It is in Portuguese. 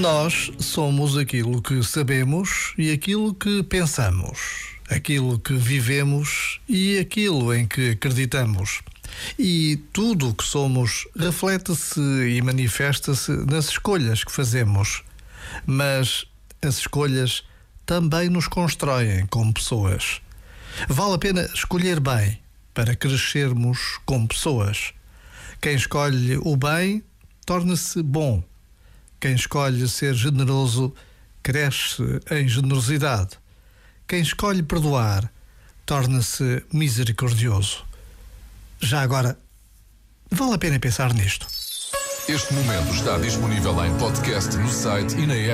Nós somos aquilo que sabemos e aquilo que pensamos, aquilo que vivemos e aquilo em que acreditamos. E tudo o que somos reflete-se e manifesta-se nas escolhas que fazemos. Mas as escolhas também nos constroem como pessoas. Vale a pena escolher bem para crescermos como pessoas. Quem escolhe o bem torna-se bom quem escolhe ser generoso cresce em generosidade. Quem escolhe perdoar torna-se misericordioso. Já agora, vale a pena pensar nisto. Este momento está disponível em podcast no site e na app.